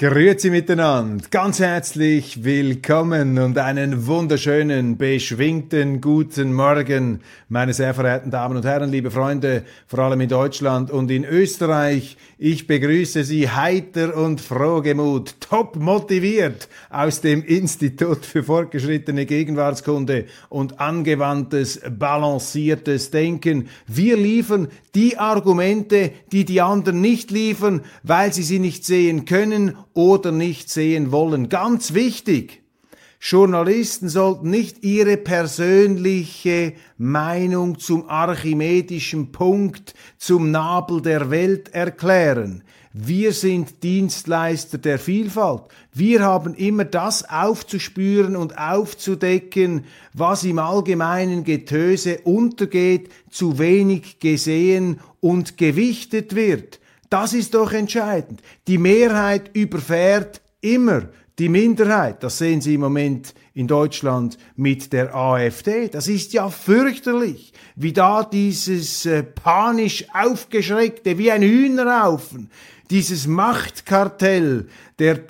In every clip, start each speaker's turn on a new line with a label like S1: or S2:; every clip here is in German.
S1: Grüezi miteinander, ganz herzlich willkommen und einen wunderschönen, beschwingten guten Morgen, meine sehr verehrten Damen und Herren, liebe Freunde, vor allem in Deutschland und in Österreich. Ich begrüße Sie heiter und frohgemut, top motiviert aus dem Institut für fortgeschrittene Gegenwartskunde und angewandtes, balanciertes Denken. Wir liefern die Argumente, die die anderen nicht liefern, weil sie sie nicht sehen können oder nicht sehen wollen. Ganz wichtig. Journalisten sollten nicht ihre persönliche Meinung zum archimedischen Punkt, zum Nabel der Welt erklären. Wir sind Dienstleister der Vielfalt. Wir haben immer das aufzuspüren und aufzudecken, was im allgemeinen Getöse untergeht, zu wenig gesehen und gewichtet wird. Das ist doch entscheidend. Die Mehrheit überfährt immer die Minderheit. Das sehen Sie im Moment in Deutschland mit der AfD. Das ist ja fürchterlich, wie da dieses äh, panisch aufgeschreckte, wie ein Hühnerhaufen, dieses Machtkartell der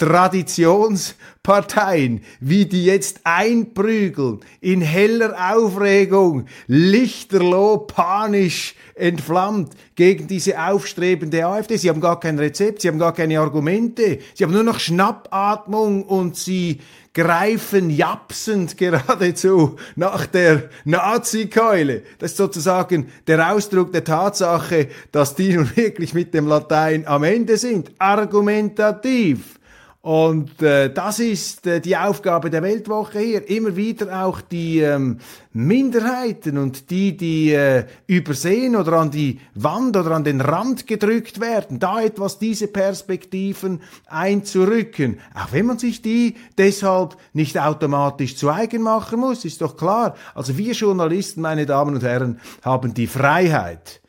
S1: Traditionsparteien, wie die jetzt einprügeln, in heller Aufregung, lichterloh, panisch entflammt gegen diese aufstrebende AfD. Sie haben gar kein Rezept, sie haben gar keine Argumente, sie haben nur noch Schnappatmung und sie greifen japsend geradezu nach der Nazi-Keule. Das ist sozusagen der Ausdruck der Tatsache, dass die nun wirklich mit dem Latein am Ende sind. Argumentativ. Und äh, das ist äh, die Aufgabe der Weltwoche hier. Immer wieder auch die ähm, Minderheiten und die, die äh, übersehen oder an die Wand oder an den Rand gedrückt werden, da etwas diese Perspektiven einzurücken. Auch wenn man sich die deshalb nicht automatisch zu eigen machen muss, ist doch klar. Also wir Journalisten, meine Damen und Herren, haben die Freiheit,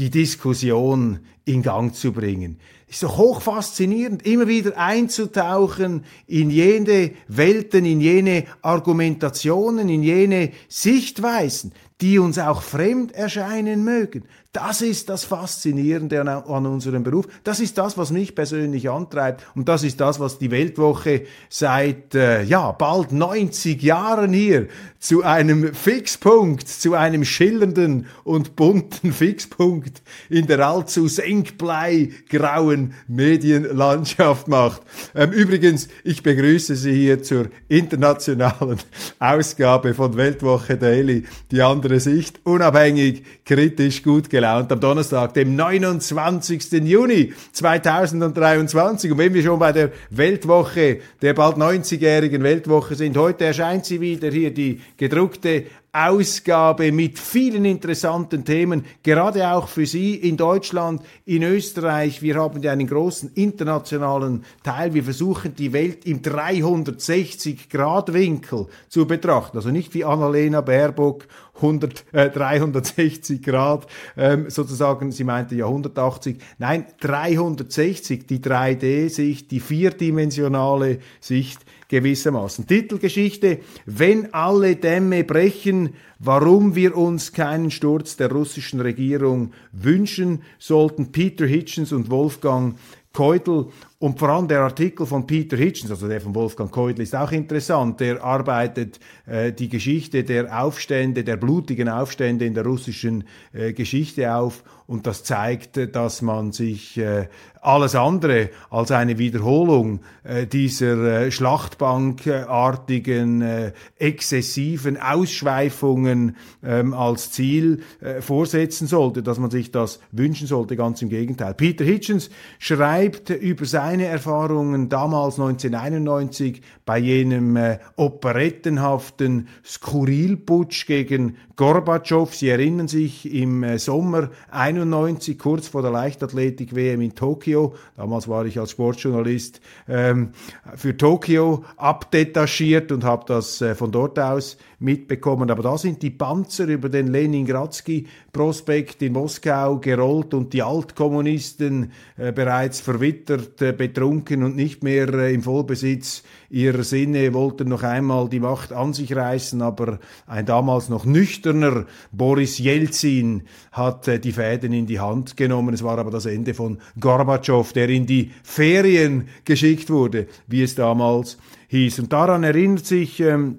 S1: die Diskussion in Gang zu bringen ist doch hoch faszinierend, immer wieder einzutauchen in jene Welten, in jene Argumentationen, in jene Sichtweisen, die uns auch fremd erscheinen mögen. Das ist das Faszinierende an, an, unserem Beruf. Das ist das, was mich persönlich antreibt. Und das ist das, was die Weltwoche seit, äh, ja, bald 90 Jahren hier zu einem Fixpunkt, zu einem schillernden und bunten Fixpunkt in der allzu senkblei-grauen Medienlandschaft macht. Ähm, übrigens, ich begrüße Sie hier zur internationalen Ausgabe von Weltwoche Daily. Die andere Sicht, unabhängig, kritisch, gut gelaunt am Donnerstag, dem 29. Juni 2023. Und wenn wir schon bei der Weltwoche, der bald 90-jährigen Weltwoche sind, heute erscheint sie wieder hier, die gedruckte Ausgabe mit vielen interessanten Themen, gerade auch für Sie in Deutschland, in Österreich. Wir haben ja einen großen internationalen Teil. Wir versuchen die Welt im 360-Grad-Winkel zu betrachten. Also nicht wie Annalena Baerbock 100, äh, 360 Grad, ähm, sozusagen, sie meinte ja 180, nein, 360, die 3D-Sicht, die vierdimensionale Sicht gewissermaßen. Titelgeschichte, wenn alle Dämme brechen, warum wir uns keinen Sturz der russischen Regierung wünschen sollten. Peter Hitchens und Wolfgang Keudel und vor allem der Artikel von Peter Hitchens, also der von Wolfgang Keudel, ist auch interessant. Der arbeitet äh, die Geschichte der Aufstände, der blutigen Aufstände in der russischen äh, Geschichte auf und das zeigt, dass man sich äh, alles andere als eine Wiederholung äh, dieser äh, schlachtbankartigen, äh, exzessiven Ausschweifungen ähm, als Ziel äh, vorsetzen sollte, dass man sich das wünschen sollte, ganz im Gegenteil. Peter Hitchens schreibt über seine deine Erfahrungen damals 1991 bei jenem äh, operettenhaften Skurrilputsch gegen Gorbatschow? Sie erinnern sich im äh, Sommer 91, kurz vor der Leichtathletik-WM in Tokio. Damals war ich als Sportjournalist ähm, für Tokio abdetachiert und habe das äh, von dort aus mitbekommen. Aber da sind die Panzer über den Leningradsky-Prospekt in Moskau gerollt und die Altkommunisten äh, bereits verwittert, äh, betrunken und nicht mehr äh, im Vollbesitz ihrer Sinne wollten noch einmal die Macht an sich reißen, aber ein damals noch nüchterner Boris Jelzin hat äh, die Fäden in die Hand genommen. Es war aber das Ende von Gorbatschow, der in die Ferien geschickt wurde, wie es damals hieß. Und daran erinnert sich ähm,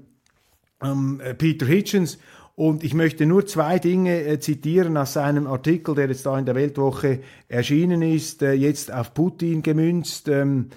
S1: ähm, äh, Peter Hitchens. Und ich möchte nur zwei Dinge äh, zitieren aus seinem Artikel, der jetzt da in der Weltwoche erschienen ist, äh, jetzt auf Putin gemünzt. Ähm,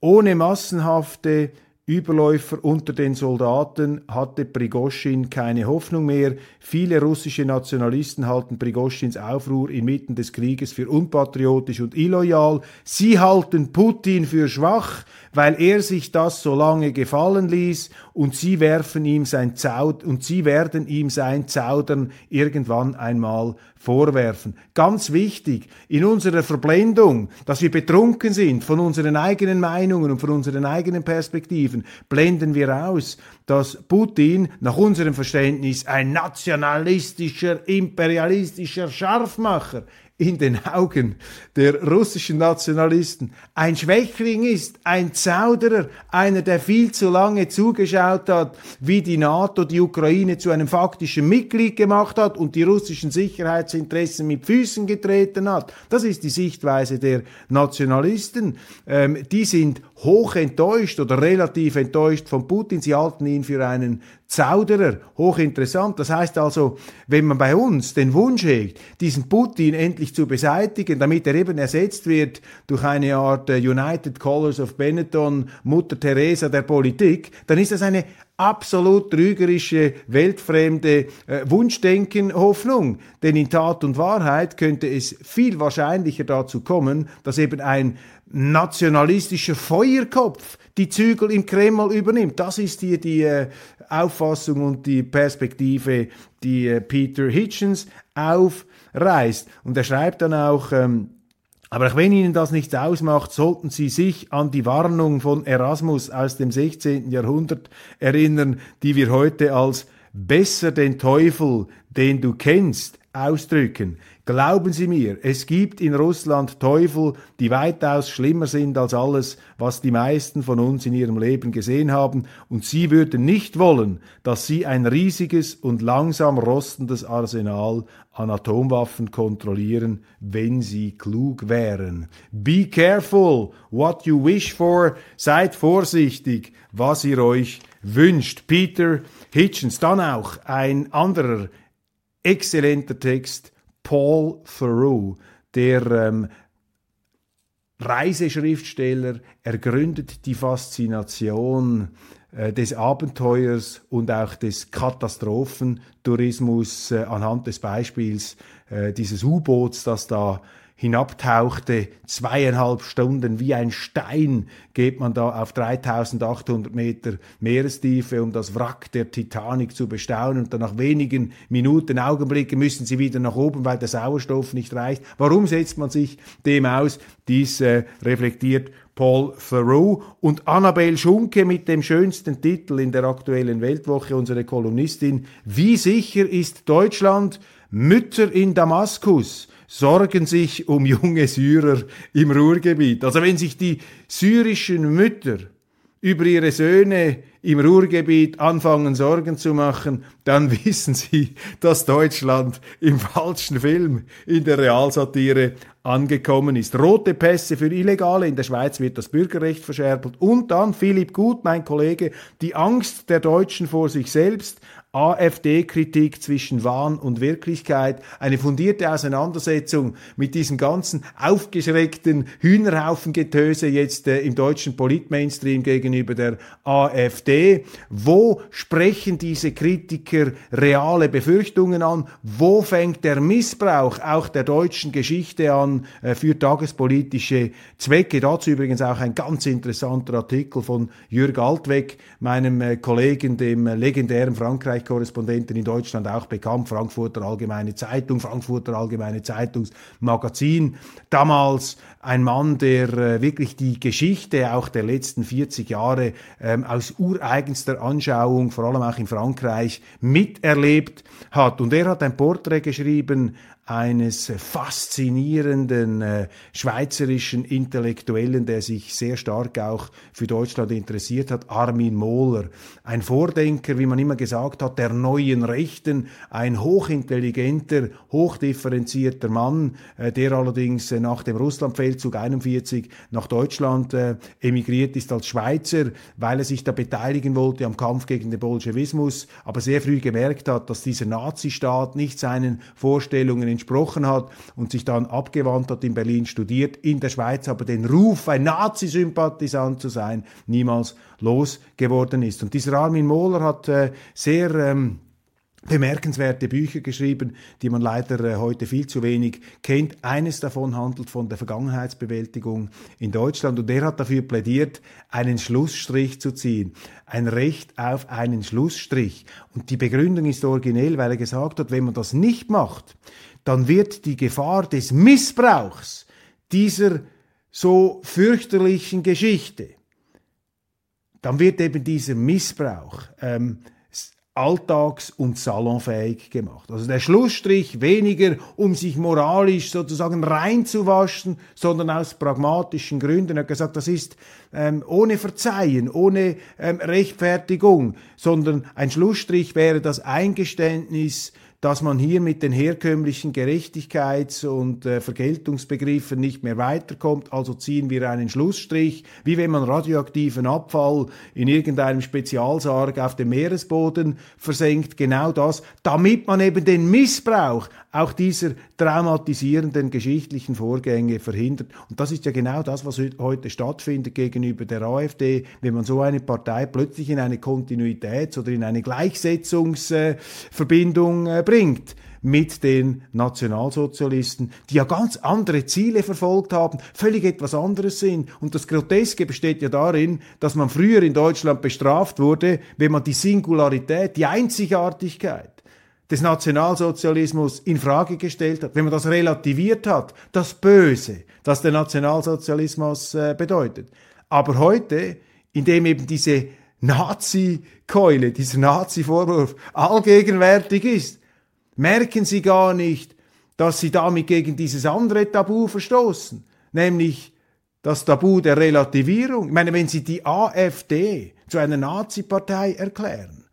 S1: ohne massenhafte Überläufer unter den Soldaten hatte Prigoschin keine Hoffnung mehr. Viele russische Nationalisten halten Prigoschins Aufruhr inmitten des Krieges für unpatriotisch und illoyal. Sie halten Putin für schwach, weil er sich das so lange gefallen ließ und sie werfen ihm sein Zaud und sie werden ihm sein Zaudern irgendwann einmal vorwerfen. Ganz wichtig, in unserer Verblendung, dass wir betrunken sind von unseren eigenen Meinungen und von unseren eigenen Perspektiven, blenden wir aus, dass Putin nach unserem Verständnis ein nationalistischer, imperialistischer Scharfmacher in den Augen der russischen Nationalisten ein Schwächling ist, ein Zauderer, einer, der viel zu lange zugeschaut hat, wie die NATO die Ukraine zu einem faktischen Mitglied gemacht hat und die russischen Sicherheitsinteressen mit Füßen getreten hat. Das ist die Sichtweise der Nationalisten. Ähm, die sind hoch enttäuscht oder relativ enttäuscht von Putin. Sie halten ihn für einen Zauderer, hochinteressant. Das heißt also, wenn man bei uns den Wunsch hegt, diesen Putin endlich zu beseitigen, damit er eben ersetzt wird durch eine Art äh, United Colors of Benetton, Mutter Teresa der Politik, dann ist das eine absolut trügerische, weltfremde äh, Wunschdenken, Hoffnung. Denn in Tat und Wahrheit könnte es viel wahrscheinlicher dazu kommen, dass eben ein nationalistischer Feuerkopf die Zügel im Kreml übernimmt. Das ist hier die äh, Auffassung und die Perspektive, die äh, Peter Hitchens aufreißt. Und er schreibt dann auch, ähm, aber wenn Ihnen das nichts ausmacht, sollten Sie sich an die Warnung von Erasmus aus dem 16. Jahrhundert erinnern, die wir heute als besser den Teufel, den du kennst, ausdrücken. Glauben Sie mir, es gibt in Russland Teufel, die weitaus schlimmer sind als alles, was die meisten von uns in ihrem Leben gesehen haben, und Sie würden nicht wollen, dass Sie ein riesiges und langsam rostendes Arsenal an Atomwaffen kontrollieren, wenn Sie klug wären. Be careful what you wish for, seid vorsichtig, was ihr euch wünscht. Peter Hitchens, dann auch ein anderer exzellenter Text, Paul Theroux, der ähm, Reiseschriftsteller, er gründet die Faszination äh, des Abenteuers und auch des Katastrophentourismus äh, anhand des Beispiels äh, dieses U-Boots, das da hinabtauchte, zweieinhalb Stunden wie ein Stein geht man da auf 3800 Meter Meerestiefe, um das Wrack der Titanic zu bestaunen und dann nach wenigen Minuten, Augenblicken müssen sie wieder nach oben, weil der Sauerstoff nicht reicht. Warum setzt man sich dem aus? Dies äh, reflektiert Paul Theroux und Annabel Schunke mit dem schönsten Titel in der aktuellen Weltwoche, unsere Kolumnistin. Wie sicher ist Deutschland? Mütter in Damaskus sorgen sich um junge Syrer im Ruhrgebiet. Also wenn sich die syrischen Mütter über ihre Söhne im Ruhrgebiet anfangen Sorgen zu machen, dann wissen sie, dass Deutschland im falschen Film in der Realsatire angekommen ist. Rote Pässe für Illegale, in der Schweiz wird das Bürgerrecht verschärft. Und dann Philipp Gut, mein Kollege, die Angst der Deutschen vor sich selbst, AfD-Kritik zwischen Wahn und Wirklichkeit, eine fundierte Auseinandersetzung mit diesem ganzen aufgeschreckten Hühnerhaufengetöse jetzt äh, im deutschen Politmainstream gegenüber der AfD. Wo sprechen diese Kritiker reale Befürchtungen an? Wo fängt der Missbrauch auch der deutschen Geschichte an? äh, für tagespolitische Zwecke. Dazu übrigens auch ein ganz interessanter Artikel von Jürg Altweg, meinem äh, Kollegen, dem äh, legendären Frankreich-Korrespondenten in Deutschland auch bekannt, Frankfurter Allgemeine Zeitung, Frankfurter Allgemeine Zeitungsmagazin. Damals ein Mann, der äh, wirklich die Geschichte auch der letzten 40 Jahre ähm, aus ureigenster Anschauung, vor allem auch in Frankreich, miterlebt hat. Und er hat ein Porträt geschrieben eines faszinierenden äh, schweizerischen Intellektuellen, der sich sehr stark auch für Deutschland interessiert hat, Armin Mohler. Ein Vordenker, wie man immer gesagt hat, der neuen Rechten, ein hochintelligenter, hochdifferenzierter Mann, äh, der allerdings äh, nach dem Russlandfeldzug 41 nach Deutschland äh, emigriert ist als Schweizer, weil er sich da beteiligen wollte am Kampf gegen den Bolschewismus, aber sehr früh gemerkt hat, dass dieser Nazistaat nicht seinen Vorstellungen entsprochen hat und sich dann abgewandt hat, in Berlin studiert, in der Schweiz aber den Ruf, ein Nazi-Sympathisant zu sein, niemals losgeworden ist. Und dieser Armin Mohler hat äh, sehr ähm, bemerkenswerte Bücher geschrieben, die man leider äh, heute viel zu wenig kennt. Eines davon handelt von der Vergangenheitsbewältigung in Deutschland und er hat dafür plädiert, einen Schlussstrich zu ziehen. Ein Recht auf einen Schlussstrich. Und die Begründung ist originell, weil er gesagt hat, wenn man das nicht macht, dann wird die Gefahr des Missbrauchs dieser so fürchterlichen Geschichte, dann wird eben dieser Missbrauch ähm, alltags- und salonfähig gemacht. Also der Schlussstrich weniger, um sich moralisch sozusagen reinzuwaschen, sondern aus pragmatischen Gründen. Er hat gesagt, das ist ähm, ohne Verzeihen, ohne ähm, Rechtfertigung, sondern ein Schlussstrich wäre das Eingeständnis dass man hier mit den herkömmlichen Gerechtigkeits- und äh, Vergeltungsbegriffen nicht mehr weiterkommt. Also ziehen wir einen Schlussstrich, wie wenn man radioaktiven Abfall in irgendeinem Spezialsarg auf dem Meeresboden versenkt. Genau das, damit man eben den Missbrauch auch dieser traumatisierenden geschichtlichen Vorgänge verhindert. Und das ist ja genau das, was heute stattfindet gegenüber der AfD, wenn man so eine Partei plötzlich in eine Kontinuitäts- oder in eine Gleichsetzungsverbindung äh, bringt mit den Nationalsozialisten, die ja ganz andere Ziele verfolgt haben, völlig etwas anderes sind. Und das Groteske besteht ja darin, dass man früher in Deutschland bestraft wurde, wenn man die Singularität, die Einzigartigkeit des Nationalsozialismus in Frage gestellt hat, wenn man das relativiert hat, das Böse, das der Nationalsozialismus äh, bedeutet. Aber heute, indem eben diese Nazi-Keule, dieser Nazi-Vorwurf allgegenwärtig ist, merken sie gar nicht, dass sie damit gegen dieses andere Tabu verstoßen, nämlich das Tabu der Relativierung. Ich meine, wenn sie die AfD zu einer Nazi-Partei erklären,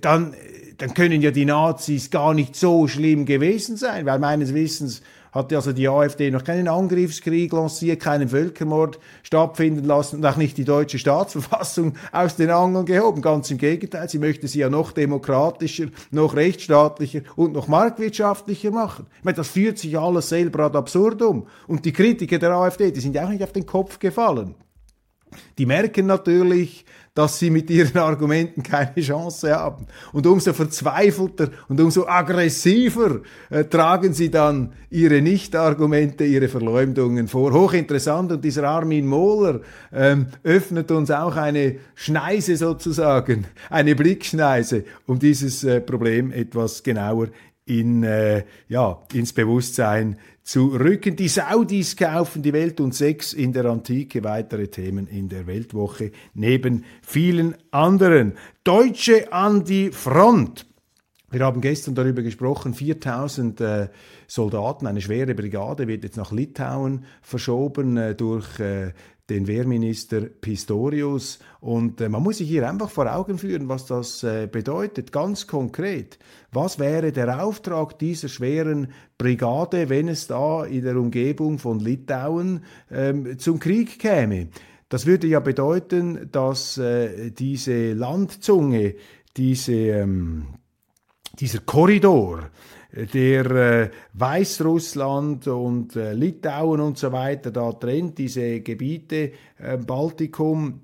S1: dann dann können ja die Nazis gar nicht so schlimm gewesen sein, weil meines Wissens hat also die AfD noch keinen Angriffskrieg lanciert, keinen Völkermord stattfinden lassen und auch nicht die deutsche Staatsverfassung aus den Angeln gehoben. Ganz im Gegenteil, sie möchte sie ja noch demokratischer, noch rechtsstaatlicher und noch marktwirtschaftlicher machen. Ich meine, das führt sich alles selber ad absurdum. Und die Kritiker der AfD, die sind ja auch nicht auf den Kopf gefallen. Die merken natürlich, dass sie mit ihren Argumenten keine Chance haben. Und umso verzweifelter und umso aggressiver äh, tragen sie dann ihre Nicht-Argumente, ihre Verleumdungen vor. Hochinteressant. Und dieser Armin Mohler ähm, öffnet uns auch eine Schneise sozusagen, eine Blickschneise, um dieses äh, Problem etwas genauer in, äh, ja, ins Bewusstsein zu rücken. Die Saudis kaufen die Welt und Sex in der Antike. Weitere Themen in der Weltwoche neben vielen anderen. Deutsche an die Front. Wir haben gestern darüber gesprochen, 4000 äh, Soldaten, eine schwere Brigade wird jetzt nach Litauen verschoben äh, durch äh, den Wehrminister Pistorius. Und äh, man muss sich hier einfach vor Augen führen, was das äh, bedeutet, ganz konkret. Was wäre der Auftrag dieser schweren Brigade, wenn es da in der Umgebung von Litauen ähm, zum Krieg käme? Das würde ja bedeuten, dass äh, diese Landzunge, diese, ähm, dieser Korridor, der äh, Weißrussland und äh, Litauen und so weiter da trennt, diese Gebiete, äh, Baltikum.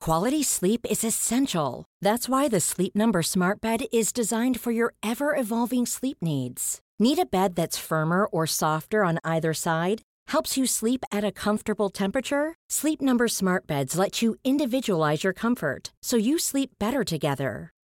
S2: Quality sleep is essential. That's why the Sleep Number Smart Bed is designed for your ever evolving sleep needs. Need a bed that's firmer or softer on either side? Helps you sleep at a comfortable temperature? Sleep Number Smart Beds let you individualize your comfort so you sleep better together.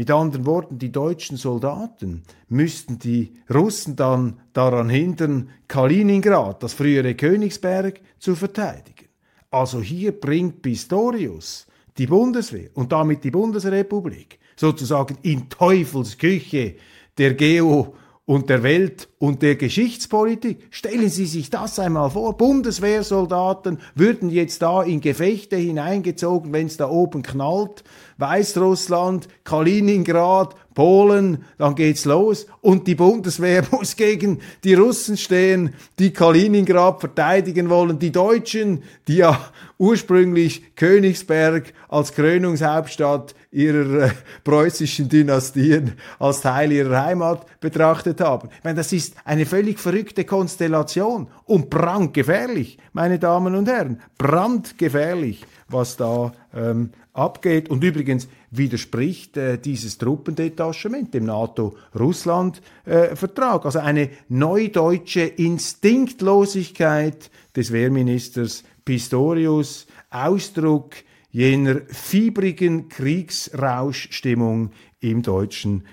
S1: Mit anderen Worten, die deutschen Soldaten müssten die Russen dann daran hindern, Kaliningrad, das frühere Königsberg, zu verteidigen. Also hier bringt Pistorius die Bundeswehr und damit die Bundesrepublik sozusagen in Teufelsküche der Geo- und der Welt- und der Geschichtspolitik. Stellen Sie sich das einmal vor. Bundeswehrsoldaten würden jetzt da in Gefechte hineingezogen, wenn es da oben knallt. Weißrussland, Kaliningrad, Polen, dann geht's los. Und die Bundeswehr muss gegen die Russen stehen, die Kaliningrad verteidigen wollen, die Deutschen, die ja ursprünglich Königsberg als Krönungshauptstadt ihrer äh, preußischen Dynastien als Teil ihrer Heimat betrachtet haben. Ich meine, das ist eine völlig verrückte Konstellation und brandgefährlich, meine Damen und Herren, brandgefährlich, was da ähm, abgeht. Und übrigens widerspricht äh, dieses Truppendetachement dem NATO-Russland-Vertrag. Äh, also eine neudeutsche Instinktlosigkeit des Wehrministers Pistorius, Ausdruck jener fiebrigen Kriegsrauschstimmung im deutschen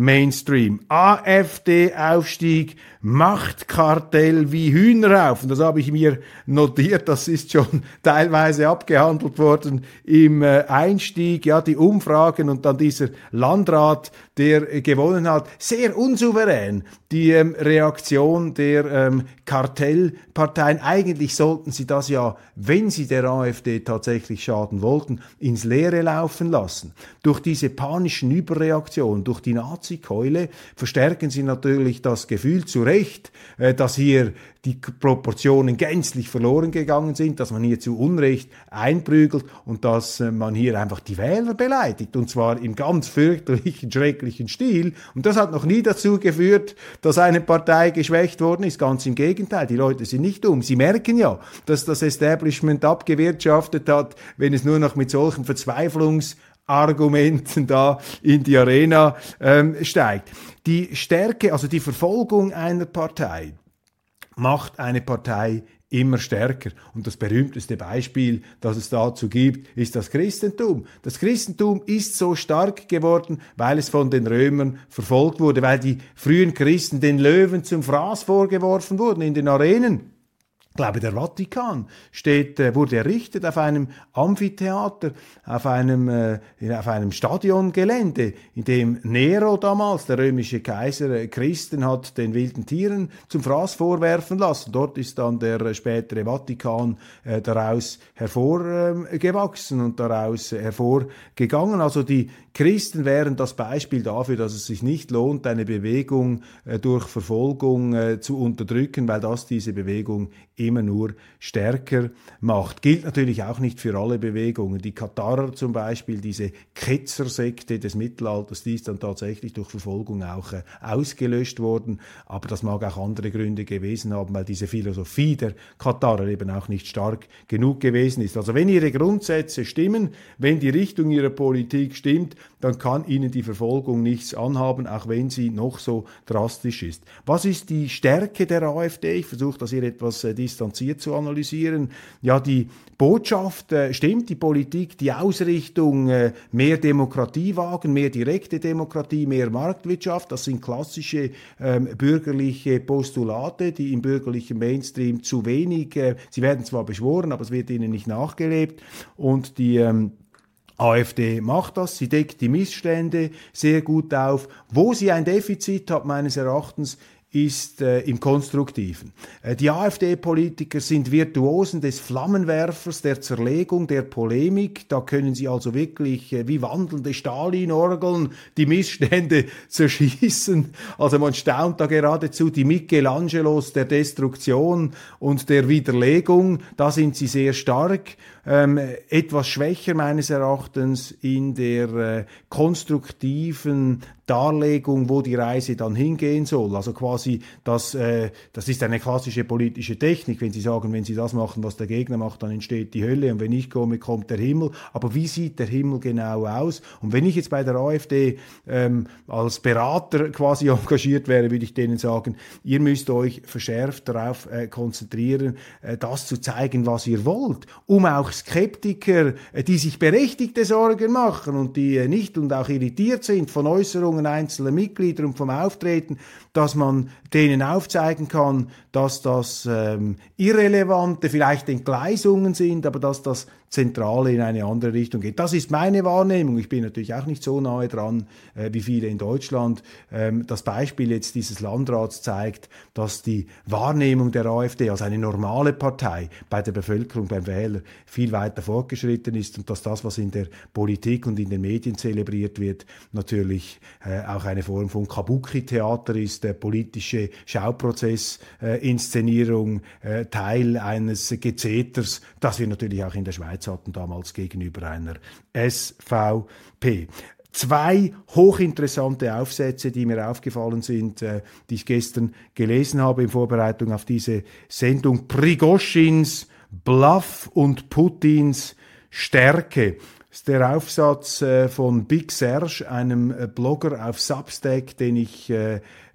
S1: Polit-Mainstream. AfD-Aufstieg, Machtkartell wie Hühnerhaufen. Das habe ich mir notiert. Das ist schon teilweise abgehandelt worden im äh, Einstieg. Ja, die Umfragen und dann dieser Landrat, der gewonnen hat. Sehr unsouverän die ähm, Reaktion der ähm, Kartellparteien. Eigentlich sollten sie das ja, wenn sie der AfD tatsächlich schaden wollten, ins Leere laufen lassen. Durch diese panischen Überreaktionen, durch die Nazi-Keule verstärken sie natürlich das Gefühl zu Recht, äh, dass hier die Proportionen gänzlich verloren gegangen sind, dass man hier zu Unrecht einprügelt und dass äh, man hier einfach die Wähler beleidigt und zwar im ganz fürchterlichen, schrecklichen Stil. Und das hat noch nie dazu geführt, dass eine Partei geschwächt worden ist. Ganz im Gegenteil, die Leute sind nicht dumm. Sie merken ja, dass das Establishment abgewirtschaftet hat, wenn es nur noch mit solchen Verzweiflungs Argumenten da in die Arena ähm, steigt. Die Stärke, also die Verfolgung einer Partei macht eine Partei immer stärker. Und das berühmteste Beispiel, das es dazu gibt, ist das Christentum. Das Christentum ist so stark geworden, weil es von den Römern verfolgt wurde, weil die frühen Christen den Löwen zum Fraß vorgeworfen wurden in den Arenen. Ich glaube, der Vatikan steht, äh, wurde errichtet auf einem Amphitheater, auf einem, äh, auf einem Stadiongelände, in dem Nero damals, der römische Kaiser, äh, Christen hat den wilden Tieren zum Fraß vorwerfen lassen. Dort ist dann der spätere Vatikan daraus hervorgewachsen und daraus hervorgegangen. Also die Christen wären das Beispiel dafür, dass es sich nicht lohnt, eine Bewegung äh, durch Verfolgung äh, zu unterdrücken, weil das diese Bewegung immer nur stärker macht. Gilt natürlich auch nicht für alle Bewegungen. Die Katarer zum Beispiel, diese Ketzersekte des Mittelalters, die ist dann tatsächlich durch Verfolgung auch äh, ausgelöscht worden. Aber das mag auch andere Gründe gewesen haben, weil diese Philosophie der Katarer eben auch nicht stark genug gewesen ist. Also wenn ihre Grundsätze stimmen, wenn die Richtung ihrer Politik stimmt, dann kann ihnen die Verfolgung nichts anhaben, auch wenn sie noch so drastisch ist. Was ist die Stärke der AfD? Ich versuche das hier etwas äh, distanziert zu analysieren. Ja, die Botschaft äh, stimmt, die Politik, die Ausrichtung, äh, mehr Demokratie wagen, mehr direkte Demokratie, mehr Marktwirtschaft, das sind klassische ähm, bürgerliche Postulate, die im bürgerlichen Mainstream zu wenig, äh, sie werden zwar beschworen, aber es wird ihnen nicht nachgelebt und die ähm, AfD macht das, sie deckt die Missstände sehr gut auf. Wo sie ein Defizit hat, meines Erachtens, ist äh, im Konstruktiven. Äh, die AfD-Politiker sind Virtuosen des Flammenwerfers, der Zerlegung, der Polemik. Da können sie also wirklich äh, wie wandelnde Stalin-Orgeln die Missstände zerschießen. Also man staunt da geradezu die Michelangelos der Destruktion und der Widerlegung. Da sind sie sehr stark ähm, etwas schwächer meines Erachtens in der äh, konstruktiven Darlegung, wo die Reise dann hingehen soll. Also quasi, das, äh, das ist eine klassische politische Technik, wenn Sie sagen, wenn Sie das machen, was der Gegner macht, dann entsteht die Hölle und wenn ich komme, kommt der Himmel. Aber wie sieht der Himmel genau aus? Und wenn ich jetzt bei der AfD ähm, als Berater quasi engagiert wäre, würde ich denen sagen, ihr müsst euch verschärft darauf äh, konzentrieren, äh, das zu zeigen, was ihr wollt, um auch Skeptiker, äh, die sich berechtigte Sorgen machen und die äh, nicht und auch irritiert sind von Äußerungen einzelner Mitglieder und vom Auftreten, dass man denen aufzeigen kann, dass das ähm, irrelevante, vielleicht Entgleisungen sind, aber dass das Zentrale in eine andere Richtung geht. Das ist meine Wahrnehmung. Ich bin natürlich auch nicht so nahe dran äh, wie viele in Deutschland. Ähm, das Beispiel jetzt dieses Landrats zeigt, dass die Wahrnehmung der AfD als eine normale Partei bei der Bevölkerung, beim Wähler viel weiter fortgeschritten ist und dass das, was in der Politik und in den Medien zelebriert wird, natürlich äh, auch eine Form von Kabuki-Theater ist, der politische Schauprozess-Inszenierung, äh, Teil eines Gezeters, das wir natürlich auch in der Schweiz hatten damals gegenüber einer SVP. Zwei hochinteressante Aufsätze, die mir aufgefallen sind, äh, die ich gestern gelesen habe in Vorbereitung auf diese Sendung. Prigoschins Bluff und Putins Stärke. Das ist der Aufsatz äh, von Big Serge, einem äh, Blogger auf Substack, den ich,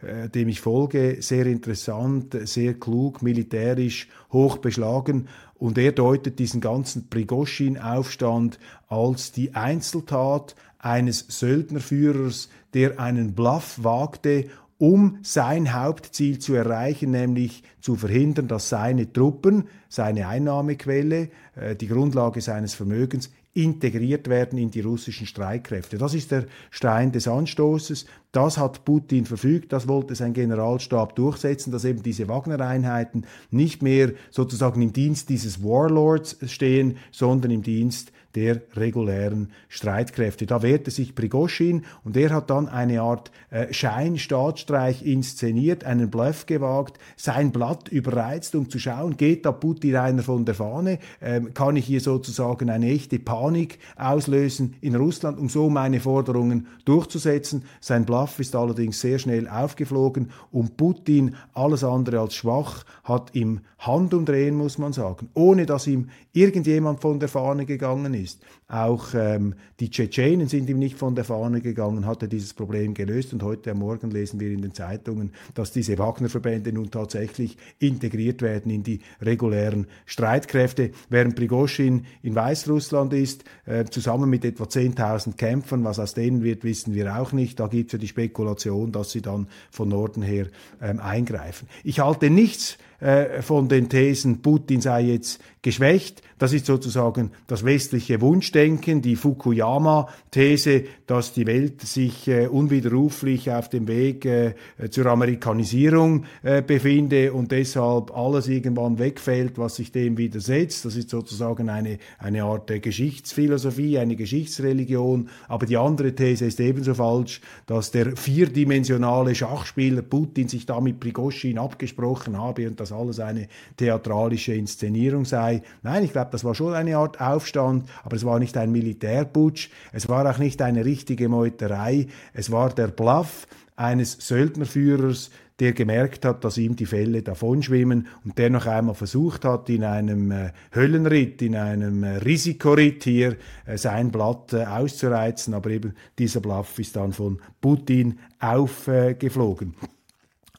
S1: äh, dem ich folge. Sehr interessant, sehr klug, militärisch hoch beschlagen. Und er deutet diesen ganzen Prigoschin-Aufstand als die Einzeltat eines Söldnerführers, der einen Bluff wagte, um sein Hauptziel zu erreichen, nämlich zu verhindern, dass seine Truppen, seine Einnahmequelle, äh, die Grundlage seines Vermögens integriert werden in die russischen Streitkräfte. Das ist der Stein des Anstoßes. Das hat Putin verfügt, das wollte sein Generalstab durchsetzen, dass eben diese Wagner-Einheiten nicht mehr sozusagen im Dienst dieses Warlords stehen, sondern im Dienst der regulären Streitkräfte. Da wehrte sich Prigoschin und er hat dann eine Art äh, Scheinstaatsstreich inszeniert, einen Bluff gewagt, sein Blatt überreizt, um zu schauen, geht da Putin einer von der Fahne, ähm, kann ich hier sozusagen eine echte Panik auslösen in Russland, um so meine Forderungen durchzusetzen. Sein Bluff Bluff ist allerdings sehr schnell aufgeflogen und Putin, alles andere als schwach, hat im Handumdrehen, muss man sagen, ohne dass ihm irgendjemand von der Fahne gegangen ist. Auch ähm, die Tschetschenen sind ihm nicht von der Fahne gegangen, hat er dieses Problem gelöst und heute Morgen lesen wir in den Zeitungen, dass diese Wagner-Verbände nun tatsächlich integriert werden in die regulären Streitkräfte, während Prigoschin in Weißrussland ist, äh, zusammen mit etwa 10.000 Kämpfern, was aus denen wird, wissen wir auch nicht. Da gibt es ja die Spekulation, dass sie dann von Norden her ähm, eingreifen. Ich halte nichts äh, von den Thesen, Putin sei jetzt geschwächt. Das ist sozusagen das westliche Wunschdenken, die Fukuyama-These, dass die Welt sich äh, unwiderruflich auf dem Weg äh, zur Amerikanisierung äh, befinde und deshalb alles irgendwann wegfällt, was sich dem widersetzt. Das ist sozusagen eine, eine Art äh, Geschichtsphilosophie, eine Geschichtsreligion. Aber die andere These ist ebenso falsch, dass der vierdimensionale Schachspieler Putin sich da mit Prigoschin abgesprochen habe und das alles eine theatralische Inszenierung sei. Nein, ich glaube, das war schon eine Art Aufstand, aber es war nicht ein Militärputsch, es war auch nicht eine richtige Meuterei, es war der Bluff eines Söldnerführers, der gemerkt hat, dass ihm die Fälle davonschwimmen und der noch einmal versucht hat, in einem äh, Höllenritt, in einem äh, Risikoritt hier äh, sein Blatt äh, auszureizen, aber eben dieser Bluff ist dann von Putin aufgeflogen.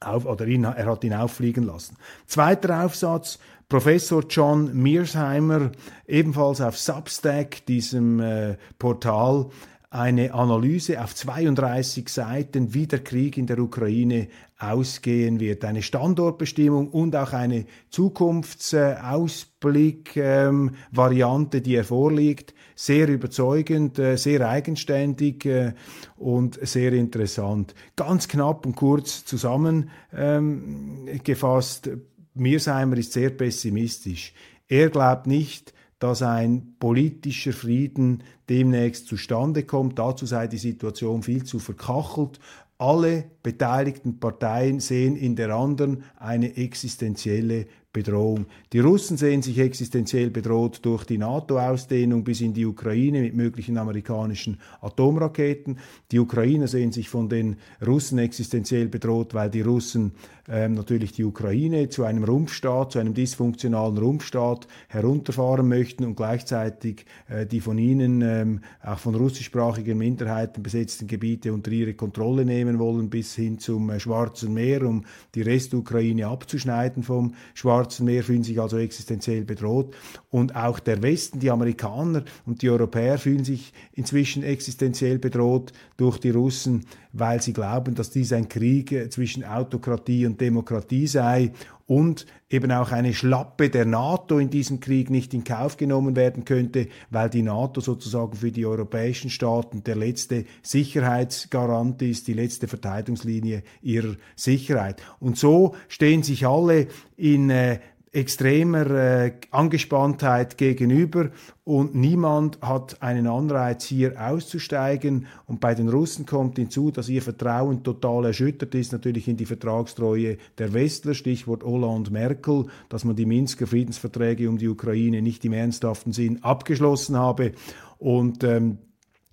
S1: Auf, oder ihn, er hat ihn auffliegen lassen. Zweiter Aufsatz, Professor John Mearsheimer, ebenfalls auf Substack, diesem äh, Portal, eine Analyse auf 32 Seiten, wie der Krieg in der Ukraine ausgehen wird. Eine Standortbestimmung und auch eine Zukunftsausblick-Variante, ähm, die er vorliegt. Sehr überzeugend, äh, sehr eigenständig äh, und sehr interessant. Ganz knapp und kurz zusammengefasst, ähm, Mirsheimer ist sehr pessimistisch. Er glaubt nicht, dass ein politischer Frieden demnächst zustande kommt. Dazu sei die Situation viel zu verkachelt. Alle beteiligten Parteien sehen in der anderen eine existenzielle Bedrohung. Die Russen sehen sich existenziell bedroht durch die NATO-Ausdehnung bis in die Ukraine mit möglichen amerikanischen Atomraketen. Die Ukrainer sehen sich von den Russen existenziell bedroht, weil die Russen ähm, natürlich die Ukraine zu einem Rumpfstaat, zu einem dysfunktionalen Rumpfstaat herunterfahren möchten und gleichzeitig äh, die von ihnen ähm, auch von russischsprachigen Minderheiten besetzten Gebiete unter ihre Kontrolle nehmen wollen bis hin zum äh, Schwarzen Meer, um die Restukraine abzuschneiden vom Schwarzen Meer, fühlen sich also existenziell bedroht. Und auch der Westen, die Amerikaner und die Europäer fühlen sich inzwischen existenziell bedroht durch die Russen weil sie glauben, dass dies ein Krieg äh, zwischen Autokratie und Demokratie sei und eben auch eine Schlappe der NATO in diesem Krieg nicht in Kauf genommen werden könnte, weil die NATO sozusagen für die europäischen Staaten der letzte Sicherheitsgarant ist, die letzte Verteidigungslinie ihrer Sicherheit. Und so stehen sich alle in äh, extremer äh, Angespanntheit gegenüber und niemand hat einen Anreiz hier auszusteigen. Und bei den Russen kommt hinzu, dass ihr Vertrauen total erschüttert ist, natürlich in die Vertragstreue der Westler, Stichwort Hollande Merkel, dass man die Minsker Friedensverträge um die Ukraine nicht im ernsthaften Sinn abgeschlossen habe. Und ähm,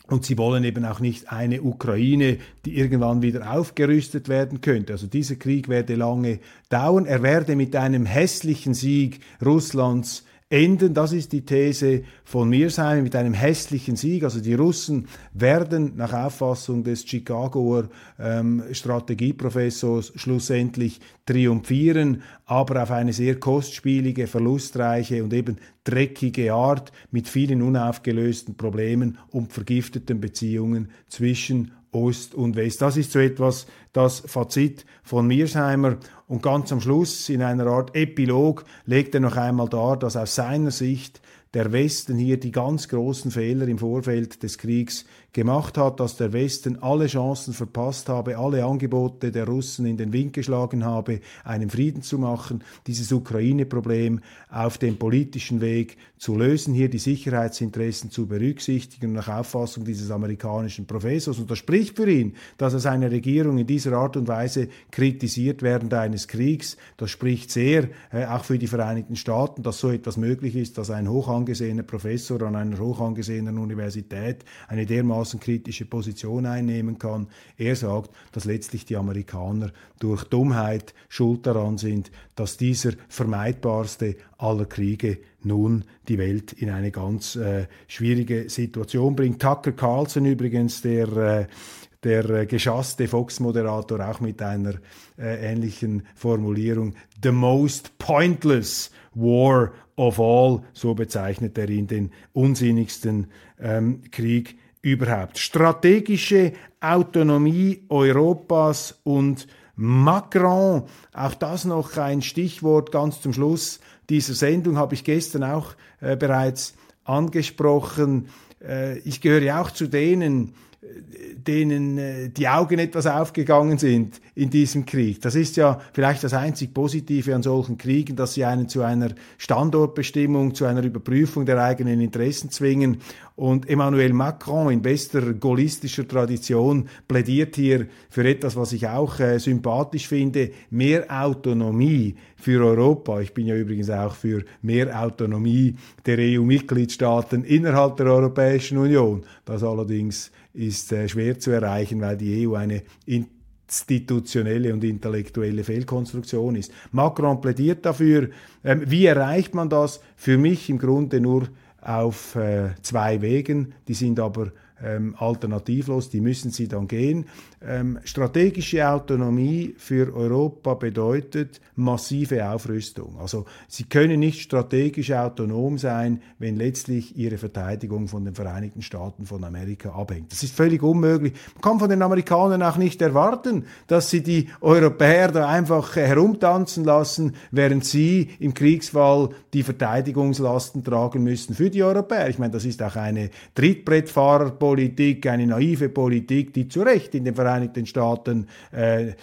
S1: und sie wollen eben auch nicht eine Ukraine, die irgendwann wieder aufgerüstet werden könnte. Also dieser Krieg werde lange dauern. Er werde mit einem hässlichen Sieg Russlands enden. Das ist die These von Mearsheim mit einem hässlichen Sieg. Also die Russen werden nach Auffassung des Chicagoer ähm, Strategieprofessors schlussendlich triumphieren, aber auf eine sehr kostspielige, verlustreiche und eben dreckige Art mit vielen unaufgelösten Problemen und vergifteten Beziehungen zwischen Ost und West. Das ist so etwas das Fazit von Mearsheimer. Und ganz am Schluss, in einer Art Epilog, legt er noch einmal dar, dass aus seiner Sicht der Westen hier die ganz großen Fehler im Vorfeld des Kriegs gemacht hat, dass der Westen alle Chancen verpasst habe, alle Angebote der Russen in den Wind geschlagen habe, einen Frieden zu machen, dieses Ukraine-Problem auf dem politischen Weg zu lösen, hier die Sicherheitsinteressen zu berücksichtigen, nach Auffassung dieses amerikanischen Professors. Und das spricht für ihn, dass er seine Regierung in dieser Art und Weise kritisiert während eines Kriegs. Das spricht sehr äh, auch für die Vereinigten Staaten, dass so etwas möglich ist, dass ein hoch angesehener Professor an einer hoch angesehenen Universität eine dermaßen dermaßen kritische Position einnehmen kann. Er sagt, dass letztlich die Amerikaner durch Dummheit schuld daran sind, dass dieser vermeidbarste aller Kriege nun die Welt in eine ganz äh, schwierige Situation bringt. Tucker Carlson übrigens, der äh, der äh, geschasste Fox-Moderator auch mit einer äh, ähnlichen Formulierung. The most pointless war of all, so bezeichnet er ihn, den unsinnigsten ähm, Krieg überhaupt. Strategische Autonomie Europas und Macron, auch das noch ein Stichwort ganz zum Schluss dieser Sendung, habe ich gestern auch äh, bereits angesprochen. Äh, ich gehöre ja auch zu denen, denen äh, die Augen etwas aufgegangen sind in diesem Krieg. Das ist ja vielleicht das einzig Positive an solchen Kriegen, dass sie einen zu einer Standortbestimmung, zu einer Überprüfung der eigenen Interessen zwingen. Und Emmanuel Macron in bester gaullistischer Tradition plädiert hier für etwas, was ich auch äh, sympathisch finde, mehr Autonomie für Europa. Ich bin ja übrigens auch für mehr Autonomie der EU-Mitgliedstaaten innerhalb der Europäischen Union. Das allerdings ist äh, schwer zu erreichen, weil die EU eine institutionelle und intellektuelle Fehlkonstruktion ist. Macron plädiert dafür. Ähm, wie erreicht man das? Für mich im Grunde nur auf äh, zwei Wegen. Die sind aber ähm, alternativlos, die müssen sie dann gehen. Ähm, strategische Autonomie für Europa bedeutet massive Aufrüstung. Also sie können nicht strategisch autonom sein, wenn letztlich ihre Verteidigung von den Vereinigten Staaten von Amerika abhängt. Das ist völlig unmöglich. Man kann von den Amerikanern auch nicht erwarten, dass sie die Europäer da einfach herumtanzen lassen, während sie im Kriegsfall die Verteidigungslasten tragen müssen für die Europäer. Ich meine, das ist auch eine Trittbrettfahrerpolitik, eine naive Politik, die zu Recht in den Vereinigten Staaten äh,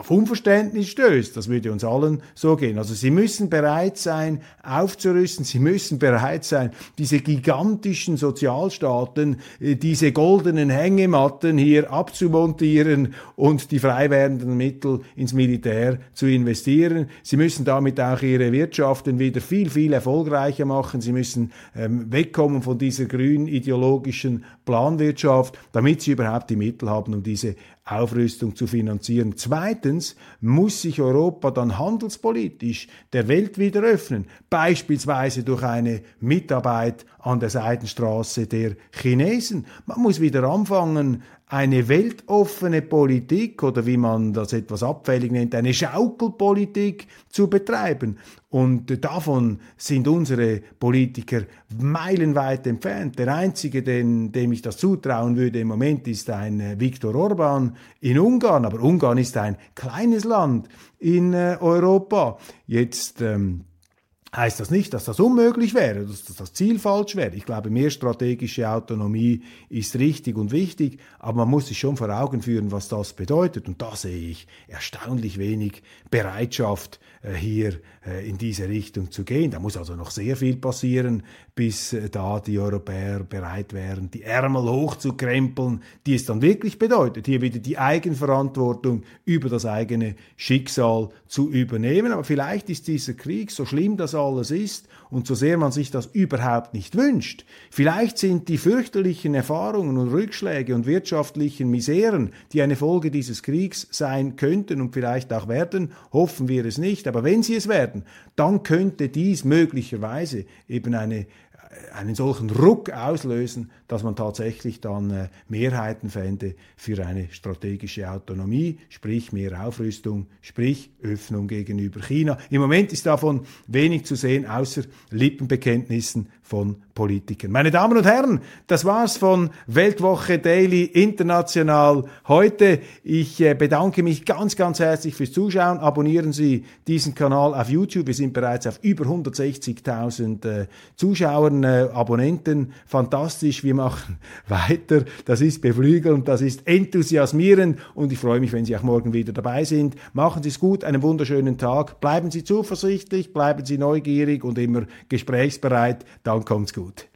S1: auf Unverständnis stößt. Das würde uns allen so gehen. Also sie müssen bereit sein, aufzurüsten. Sie müssen bereit sein, diese gigantischen Sozialstaaten, äh, diese goldenen Hängematten hier abzumontieren und die frei werdenden Mittel ins Militär zu investieren. Sie müssen damit auch ihre Wirtschaften wieder viel, viel erfolgreicher machen. Sie müssen ähm, wegkommen von dieser grün ideologischen Planwirtschaft, damit sie überhaupt die Mittel haben, um diese Aufrüstung zu finanzieren. Zweitens muss sich Europa dann handelspolitisch der Welt wieder öffnen, beispielsweise durch eine Mitarbeit an der Seidenstraße der Chinesen. Man muss wieder anfangen, eine weltoffene Politik oder wie man das etwas abfällig nennt, eine Schaukelpolitik zu betreiben. Und davon sind unsere Politiker meilenweit entfernt. Der einzige, den, dem ich das zutrauen würde im Moment, ist ein äh, Viktor Orban in Ungarn. Aber Ungarn ist ein kleines Land in äh, Europa. Jetzt ähm, heißt das nicht, dass das unmöglich wäre, dass das Ziel falsch wäre. Ich glaube, mehr strategische Autonomie ist richtig und wichtig, aber man muss sich schon vor Augen führen, was das bedeutet. Und da sehe ich erstaunlich wenig Bereitschaft, hier äh, in diese Richtung zu gehen. Da muss also noch sehr viel passieren, bis äh, da die Europäer bereit wären, die Ärmel hochzukrempeln, die es dann wirklich bedeutet, hier wieder die Eigenverantwortung über das eigene Schicksal zu übernehmen. Aber vielleicht ist dieser Krieg, so schlimm das alles ist und so sehr man sich das überhaupt nicht wünscht, vielleicht sind die fürchterlichen Erfahrungen und Rückschläge und wirtschaftlichen Miseren, die eine Folge dieses Kriegs sein könnten und vielleicht auch werden, hoffen wir es nicht, aber wenn sie es werden, dann könnte dies möglicherweise eben eine einen solchen Ruck auslösen, dass man tatsächlich dann äh, Mehrheiten fände für eine strategische Autonomie, sprich mehr Aufrüstung, sprich Öffnung gegenüber China. Im Moment ist davon wenig zu sehen, außer Lippenbekenntnissen von Politikern. Meine Damen und Herren, das war's von Weltwoche Daily International heute. Ich äh, bedanke mich ganz, ganz herzlich fürs Zuschauen. Abonnieren Sie diesen Kanal auf YouTube. Wir sind bereits auf über 160.000 äh, Zuschauern, äh, Abonnenten. Fantastisch. Wir machen weiter. Das ist beflügelnd, das ist enthusiasmierend und ich freue mich, wenn Sie auch morgen wieder dabei sind. Machen Sie es gut, einen wunderschönen Tag. Bleiben Sie zuversichtlich, bleiben Sie neugierig und immer gesprächsbereit. Dann kommt's gut.